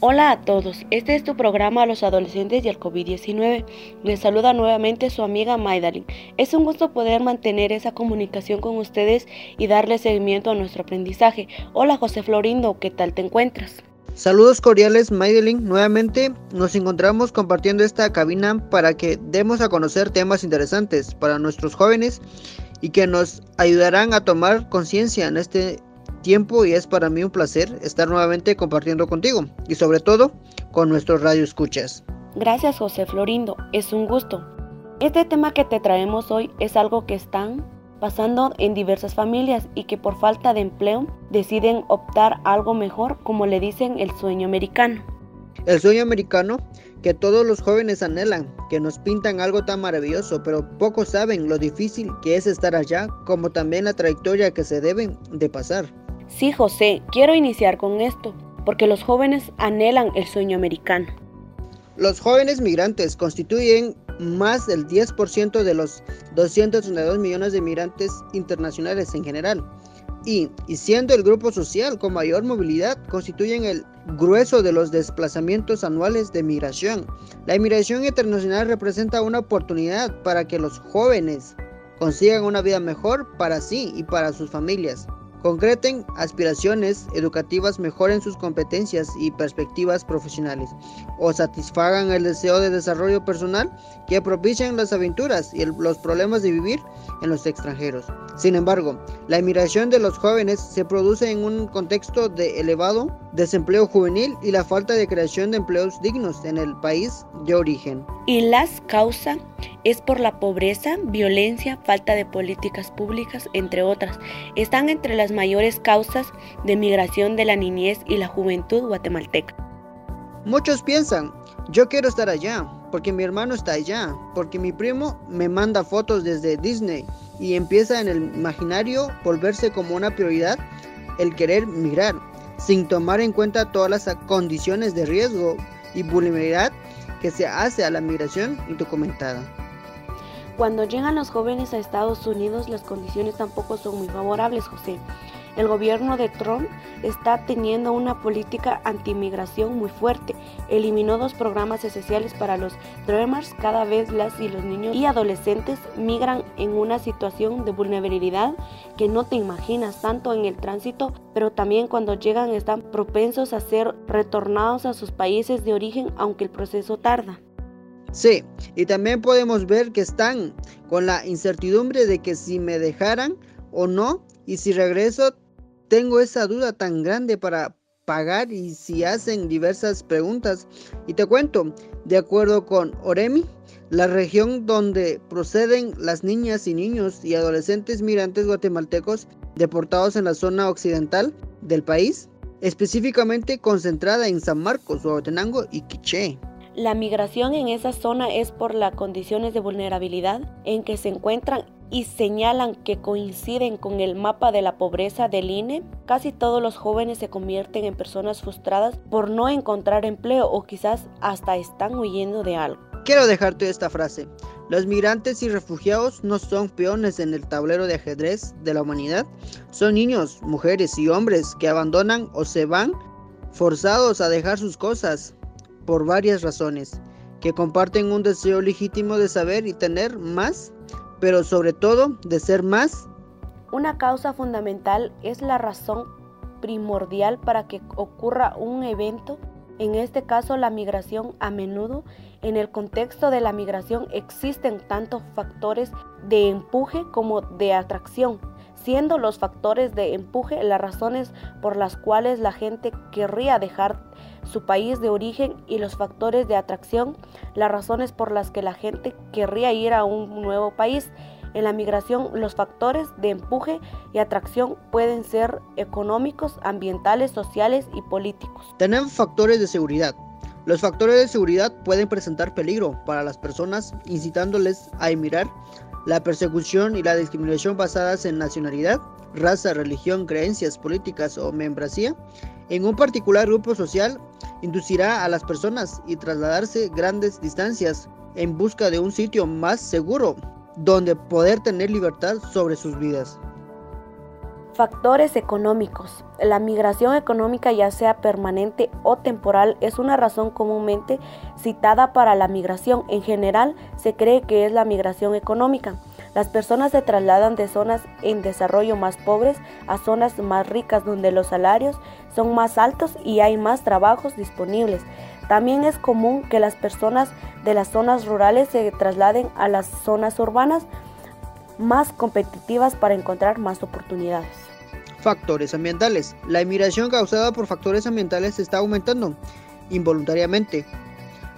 Hola a todos, este es tu programa a los adolescentes y el COVID-19. Les saluda nuevamente su amiga Maidalin. Es un gusto poder mantener esa comunicación con ustedes y darle seguimiento a nuestro aprendizaje. Hola José Florindo, ¿qué tal te encuentras? Saludos cordiales Maidalin, nuevamente nos encontramos compartiendo esta cabina para que demos a conocer temas interesantes para nuestros jóvenes y que nos ayudarán a tomar conciencia en este tiempo y es para mí un placer estar nuevamente compartiendo contigo y sobre todo con nuestros radio escuchas. Gracias José Florindo, es un gusto. Este tema que te traemos hoy es algo que están pasando en diversas familias y que por falta de empleo deciden optar algo mejor como le dicen el sueño americano. El sueño americano que todos los jóvenes anhelan, que nos pintan algo tan maravilloso, pero pocos saben lo difícil que es estar allá, como también la trayectoria que se deben de pasar. Sí, José, quiero iniciar con esto, porque los jóvenes anhelan el sueño americano. Los jóvenes migrantes constituyen más del 10% de los 232 millones de migrantes internacionales en general. Y, y, siendo el grupo social con mayor movilidad, constituyen el grueso de los desplazamientos anuales de migración. La inmigración internacional representa una oportunidad para que los jóvenes consigan una vida mejor para sí y para sus familias concreten aspiraciones educativas, mejoren sus competencias y perspectivas profesionales o satisfagan el deseo de desarrollo personal que propician las aventuras y los problemas de vivir en los extranjeros. Sin embargo, la inmigración de los jóvenes se produce en un contexto de elevado desempleo juvenil y la falta de creación de empleos dignos en el país de origen. Y las causas es por la pobreza, violencia, falta de políticas públicas, entre otras. Están entre las mayores causas de migración de la niñez y la juventud guatemalteca. Muchos piensan, yo quiero estar allá, porque mi hermano está allá, porque mi primo me manda fotos desde Disney y empieza en el imaginario volverse como una prioridad el querer migrar, sin tomar en cuenta todas las condiciones de riesgo y vulnerabilidad que se hace a la migración indocumentada. Cuando llegan los jóvenes a Estados Unidos las condiciones tampoco son muy favorables, José. El gobierno de Trump está teniendo una política antimigración muy fuerte. Eliminó dos programas esenciales para los Dreamers. Cada vez las y los niños y adolescentes migran en una situación de vulnerabilidad que no te imaginas, tanto en el tránsito, pero también cuando llegan están propensos a ser retornados a sus países de origen, aunque el proceso tarda. Sí, y también podemos ver que están con la incertidumbre de que si me dejaran o no, y si regreso tengo esa duda tan grande para pagar y si hacen diversas preguntas. Y te cuento, de acuerdo con Oremi, la región donde proceden las niñas y niños y adolescentes migrantes guatemaltecos deportados en la zona occidental del país, específicamente concentrada en San Marcos, Huehuetenango y Quiché. La migración en esa zona es por las condiciones de vulnerabilidad en que se encuentran y señalan que coinciden con el mapa de la pobreza del INE, casi todos los jóvenes se convierten en personas frustradas por no encontrar empleo o quizás hasta están huyendo de algo. Quiero dejarte esta frase. Los migrantes y refugiados no son peones en el tablero de ajedrez de la humanidad, son niños, mujeres y hombres que abandonan o se van forzados a dejar sus cosas por varias razones, que comparten un deseo legítimo de saber y tener más pero sobre todo de ser más. Una causa fundamental es la razón primordial para que ocurra un evento, en este caso la migración a menudo. En el contexto de la migración existen tanto factores de empuje como de atracción, siendo los factores de empuje las razones por las cuales la gente querría dejar su país de origen y los factores de atracción, las razones por las que la gente querría ir a un nuevo país. En la migración, los factores de empuje y atracción pueden ser económicos, ambientales, sociales y políticos. Tenemos factores de seguridad. Los factores de seguridad pueden presentar peligro para las personas, incitándoles a emigrar. La persecución y la discriminación basadas en nacionalidad, raza, religión, creencias políticas o membresía en un particular grupo social inducirá a las personas y trasladarse grandes distancias en busca de un sitio más seguro donde poder tener libertad sobre sus vidas. Factores económicos. La migración económica, ya sea permanente o temporal, es una razón comúnmente citada para la migración. En general, se cree que es la migración económica. Las personas se trasladan de zonas en desarrollo más pobres a zonas más ricas donde los salarios son más altos y hay más trabajos disponibles. También es común que las personas de las zonas rurales se trasladen a las zonas urbanas más competitivas para encontrar más oportunidades. Factores ambientales. La inmigración causada por factores ambientales está aumentando involuntariamente.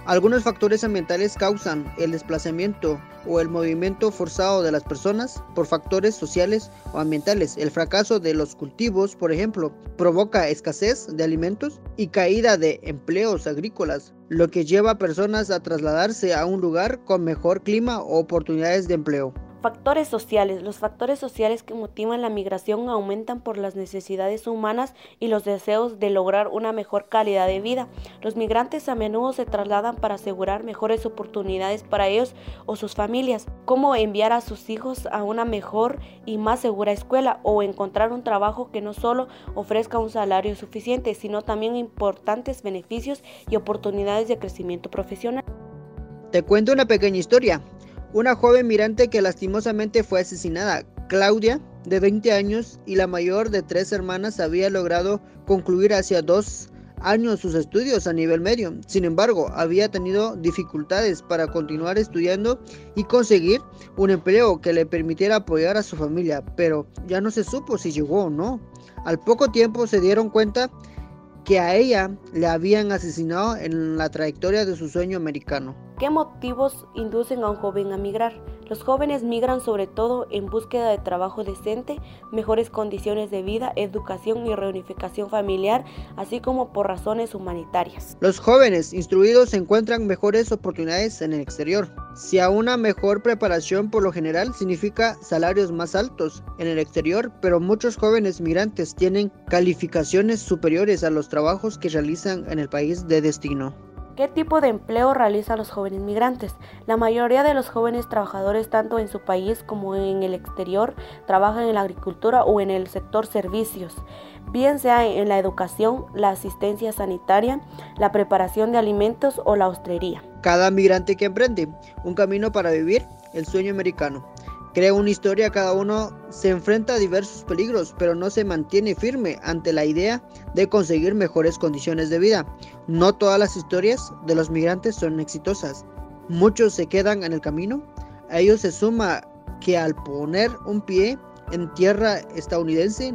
Algunos factores ambientales causan el desplazamiento o el movimiento forzado de las personas por factores sociales o ambientales. El fracaso de los cultivos, por ejemplo, provoca escasez de alimentos y caída de empleos agrícolas, lo que lleva a personas a trasladarse a un lugar con mejor clima o oportunidades de empleo. Factores sociales. Los factores sociales que motivan la migración aumentan por las necesidades humanas y los deseos de lograr una mejor calidad de vida. Los migrantes a menudo se trasladan para asegurar mejores oportunidades para ellos o sus familias, como enviar a sus hijos a una mejor y más segura escuela o encontrar un trabajo que no solo ofrezca un salario suficiente, sino también importantes beneficios y oportunidades de crecimiento profesional. Te cuento una pequeña historia. Una joven mirante que lastimosamente fue asesinada, Claudia, de 20 años y la mayor de tres hermanas, había logrado concluir hacia dos años sus estudios a nivel medio. Sin embargo, había tenido dificultades para continuar estudiando y conseguir un empleo que le permitiera apoyar a su familia, pero ya no se supo si llegó o no. Al poco tiempo se dieron cuenta que a ella le habían asesinado en la trayectoria de su sueño americano. ¿Qué motivos inducen a un joven a migrar? Los jóvenes migran sobre todo en búsqueda de trabajo decente, mejores condiciones de vida, educación y reunificación familiar, así como por razones humanitarias. Los jóvenes instruidos encuentran mejores oportunidades en el exterior. Si a una mejor preparación por lo general significa salarios más altos en el exterior, pero muchos jóvenes migrantes tienen calificaciones superiores a los trabajos que realizan en el país de destino. ¿Qué tipo de empleo realizan los jóvenes migrantes? La mayoría de los jóvenes trabajadores, tanto en su país como en el exterior, trabajan en la agricultura o en el sector servicios, bien sea en la educación, la asistencia sanitaria, la preparación de alimentos o la hostelería. Cada migrante que emprende un camino para vivir el sueño americano Crea una historia, cada uno se enfrenta a diversos peligros, pero no se mantiene firme ante la idea de conseguir mejores condiciones de vida. No todas las historias de los migrantes son exitosas. Muchos se quedan en el camino. A ellos se suma que al poner un pie en tierra estadounidense,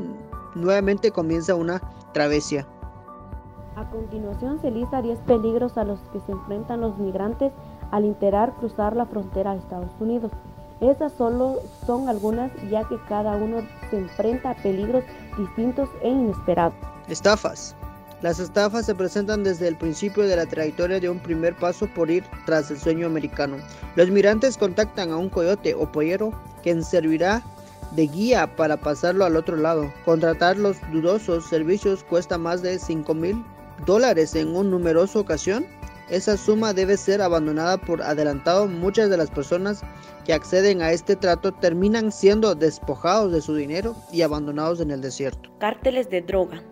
nuevamente comienza una travesía. A continuación se lista 10 peligros a los que se enfrentan los migrantes al intentar cruzar la frontera a Estados Unidos. Estas solo son algunas ya que cada uno se enfrenta a peligros distintos e inesperados. Estafas. Las estafas se presentan desde el principio de la trayectoria de un primer paso por ir tras el sueño americano. Los mirantes contactan a un coyote o pollero quien servirá de guía para pasarlo al otro lado. Contratar los dudosos servicios cuesta más de 5 mil dólares en una numerosa ocasión esa suma debe ser abandonada por adelantado. Muchas de las personas que acceden a este trato terminan siendo despojados de su dinero y abandonados en el desierto. Cárteles de droga.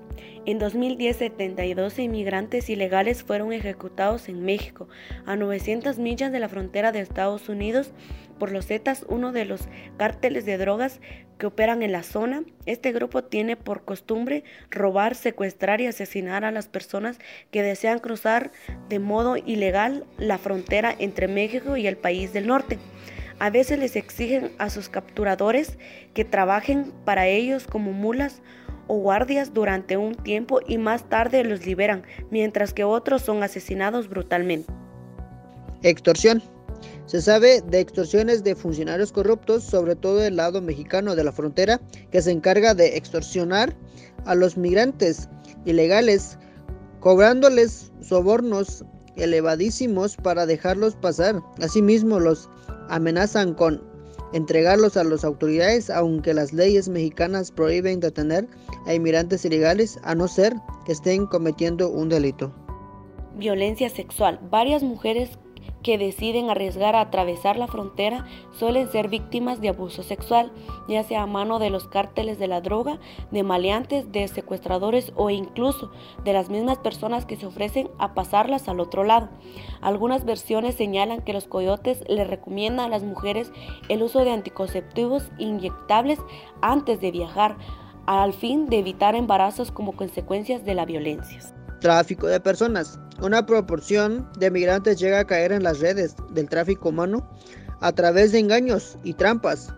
En 2010, 72 inmigrantes ilegales fueron ejecutados en México, a 900 millas de la frontera de Estados Unidos, por los Zetas, uno de los cárteles de drogas que operan en la zona. Este grupo tiene por costumbre robar, secuestrar y asesinar a las personas que desean cruzar de modo ilegal la frontera entre México y el país del norte. A veces les exigen a sus capturadores que trabajen para ellos como mulas o guardias durante un tiempo y más tarde los liberan, mientras que otros son asesinados brutalmente. Extorsión. Se sabe de extorsiones de funcionarios corruptos, sobre todo del lado mexicano de la frontera, que se encarga de extorsionar a los migrantes ilegales, cobrándoles sobornos elevadísimos para dejarlos pasar. Asimismo, los amenazan con entregarlos a las autoridades, aunque las leyes mexicanas prohíben detener a inmigrantes ilegales a no ser que estén cometiendo un delito. Violencia sexual. Varias mujeres que deciden arriesgar a atravesar la frontera suelen ser víctimas de abuso sexual, ya sea a mano de los cárteles de la droga, de maleantes, de secuestradores o incluso de las mismas personas que se ofrecen a pasarlas al otro lado. Algunas versiones señalan que los coyotes le recomiendan a las mujeres el uso de anticonceptivos inyectables antes de viajar, al fin de evitar embarazos como consecuencias de la violencia. Tráfico de personas. Una proporción de migrantes llega a caer en las redes del tráfico humano a través de engaños y trampas.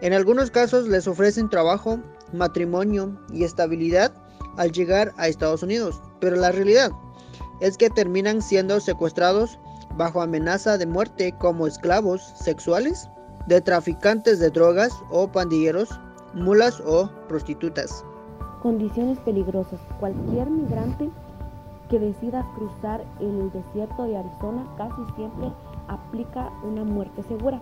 En algunos casos les ofrecen trabajo, matrimonio y estabilidad al llegar a Estados Unidos, pero la realidad es que terminan siendo secuestrados bajo amenaza de muerte como esclavos sexuales, de traficantes de drogas o pandilleros, mulas o prostitutas. Condiciones peligrosas. Cualquier migrante que decida cruzar el desierto de Arizona casi siempre aplica una muerte segura.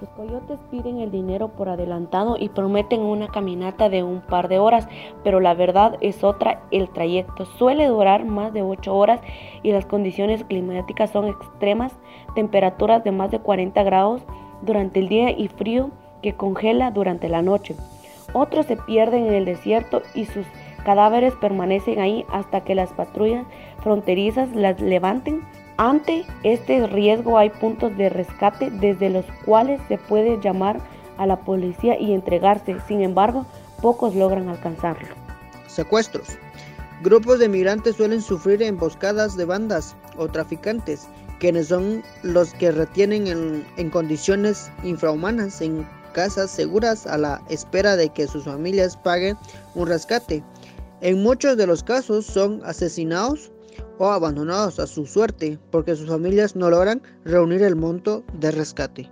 Los coyotes piden el dinero por adelantado y prometen una caminata de un par de horas, pero la verdad es otra. El trayecto suele durar más de 8 horas y las condiciones climáticas son extremas, temperaturas de más de 40 grados durante el día y frío que congela durante la noche. Otros se pierden en el desierto y sus cadáveres permanecen ahí hasta que las patrullas fronterizas las levanten. Ante este riesgo hay puntos de rescate desde los cuales se puede llamar a la policía y entregarse. Sin embargo, pocos logran alcanzarlo. Secuestros. Grupos de migrantes suelen sufrir emboscadas de bandas o traficantes, quienes son los que retienen en, condiciones infrahumanas casas seguras a la espera de que sus familias paguen un rescate. En muchos de los casos son asesinados o abandonados a su suerte porque sus familias no logran reunir el monto de rescate.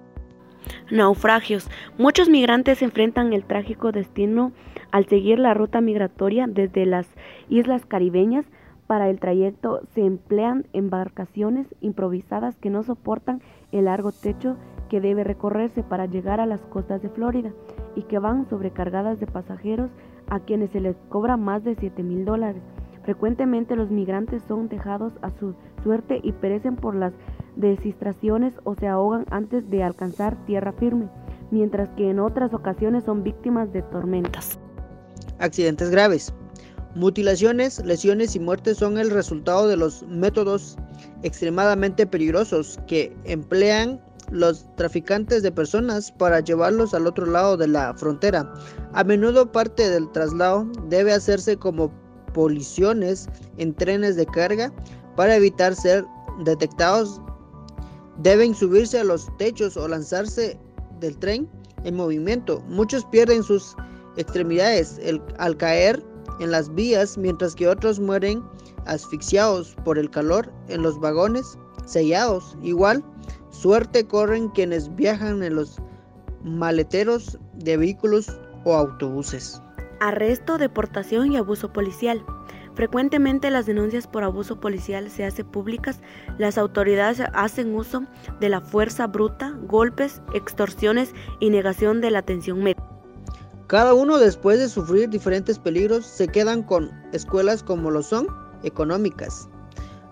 Naufragios. Muchos migrantes enfrentan el trágico destino al seguir la ruta migratoria desde las islas caribeñas. Para el trayecto se emplean embarcaciones improvisadas que no soportan el largo techo que debe recorrerse para llegar a las costas de Florida y que van sobrecargadas de pasajeros a quienes se les cobra más de 7 mil dólares. Frecuentemente los migrantes son dejados a su suerte y perecen por las desistraciones o se ahogan antes de alcanzar tierra firme, mientras que en otras ocasiones son víctimas de tormentas. Accidentes graves. Mutilaciones, lesiones y muertes son el resultado de los métodos extremadamente peligrosos que emplean los traficantes de personas para llevarlos al otro lado de la frontera. A menudo parte del traslado debe hacerse como policiones en trenes de carga para evitar ser detectados. Deben subirse a los techos o lanzarse del tren en movimiento. Muchos pierden sus extremidades al caer en las vías, mientras que otros mueren asfixiados por el calor en los vagones sellados. Igual, Suerte corren quienes viajan en los maleteros de vehículos o autobuses. Arresto, deportación y abuso policial. Frecuentemente las denuncias por abuso policial se hacen públicas, las autoridades hacen uso de la fuerza bruta, golpes, extorsiones y negación de la atención médica. Cada uno después de sufrir diferentes peligros se quedan con escuelas como lo son económicas.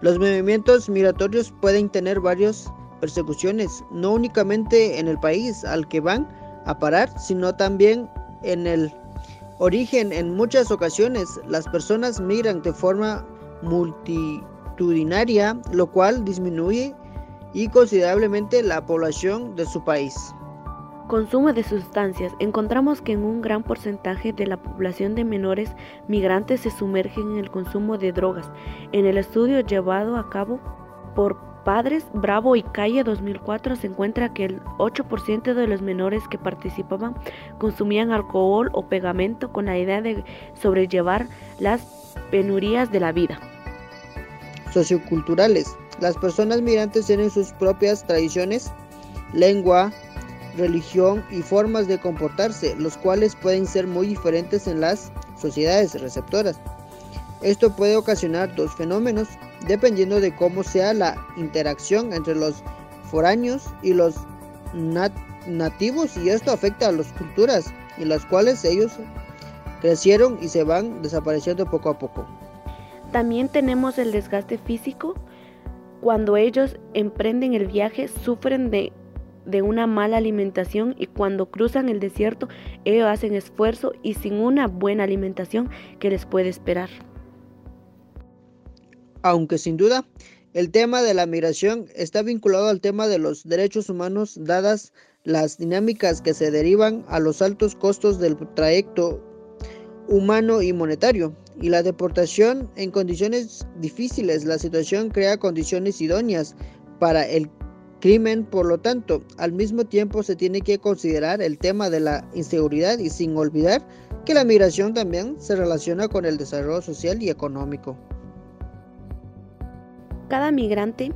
Los movimientos migratorios pueden tener varios persecuciones, no únicamente en el país al que van a parar, sino también en el origen. En muchas ocasiones las personas migran de forma multitudinaria, lo cual disminuye y considerablemente la población de su país. Consumo de sustancias. Encontramos que en un gran porcentaje de la población de menores migrantes se sumergen en el consumo de drogas. En el estudio llevado a cabo por Padres Bravo y Calle 2004 se encuentra que el 8% de los menores que participaban consumían alcohol o pegamento con la idea de sobrellevar las penurías de la vida. Socioculturales. Las personas migrantes tienen sus propias tradiciones, lengua, religión y formas de comportarse, los cuales pueden ser muy diferentes en las sociedades receptoras. Esto puede ocasionar dos fenómenos, dependiendo de cómo sea la interacción entre los foráneos y los nativos y esto afecta a las culturas en las cuales ellos crecieron y se van desapareciendo poco a poco. También tenemos el desgaste físico Cuando ellos emprenden el viaje, sufren de, de una mala alimentación y cuando cruzan el desierto, ellos hacen esfuerzo y sin una buena alimentación que les puede esperar. Aunque sin duda, el tema de la migración está vinculado al tema de los derechos humanos dadas las dinámicas que se derivan a los altos costos del trayecto humano y monetario y la deportación en condiciones difíciles. La situación crea condiciones idóneas para el crimen, por lo tanto, al mismo tiempo se tiene que considerar el tema de la inseguridad y sin olvidar que la migración también se relaciona con el desarrollo social y económico. Cada migrante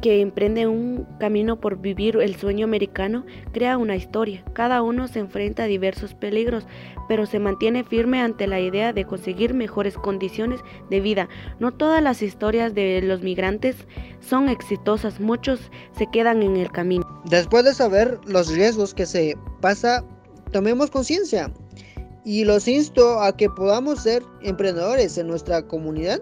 que emprende un camino por vivir el sueño americano crea una historia. Cada uno se enfrenta a diversos peligros, pero se mantiene firme ante la idea de conseguir mejores condiciones de vida. No todas las historias de los migrantes son exitosas, muchos se quedan en el camino. Después de saber los riesgos que se pasa, tomemos conciencia y los insto a que podamos ser emprendedores en nuestra comunidad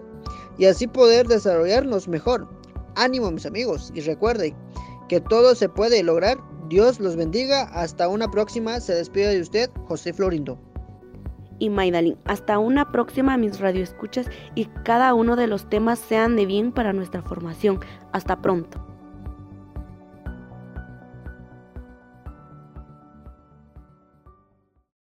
y así poder desarrollarnos mejor. Ánimo mis amigos y recuerden que todo se puede lograr. Dios los bendiga. Hasta una próxima. Se despide de usted, José Florindo. Y Maidalin, hasta una próxima mis radioescuchas y cada uno de los temas sean de bien para nuestra formación. Hasta pronto.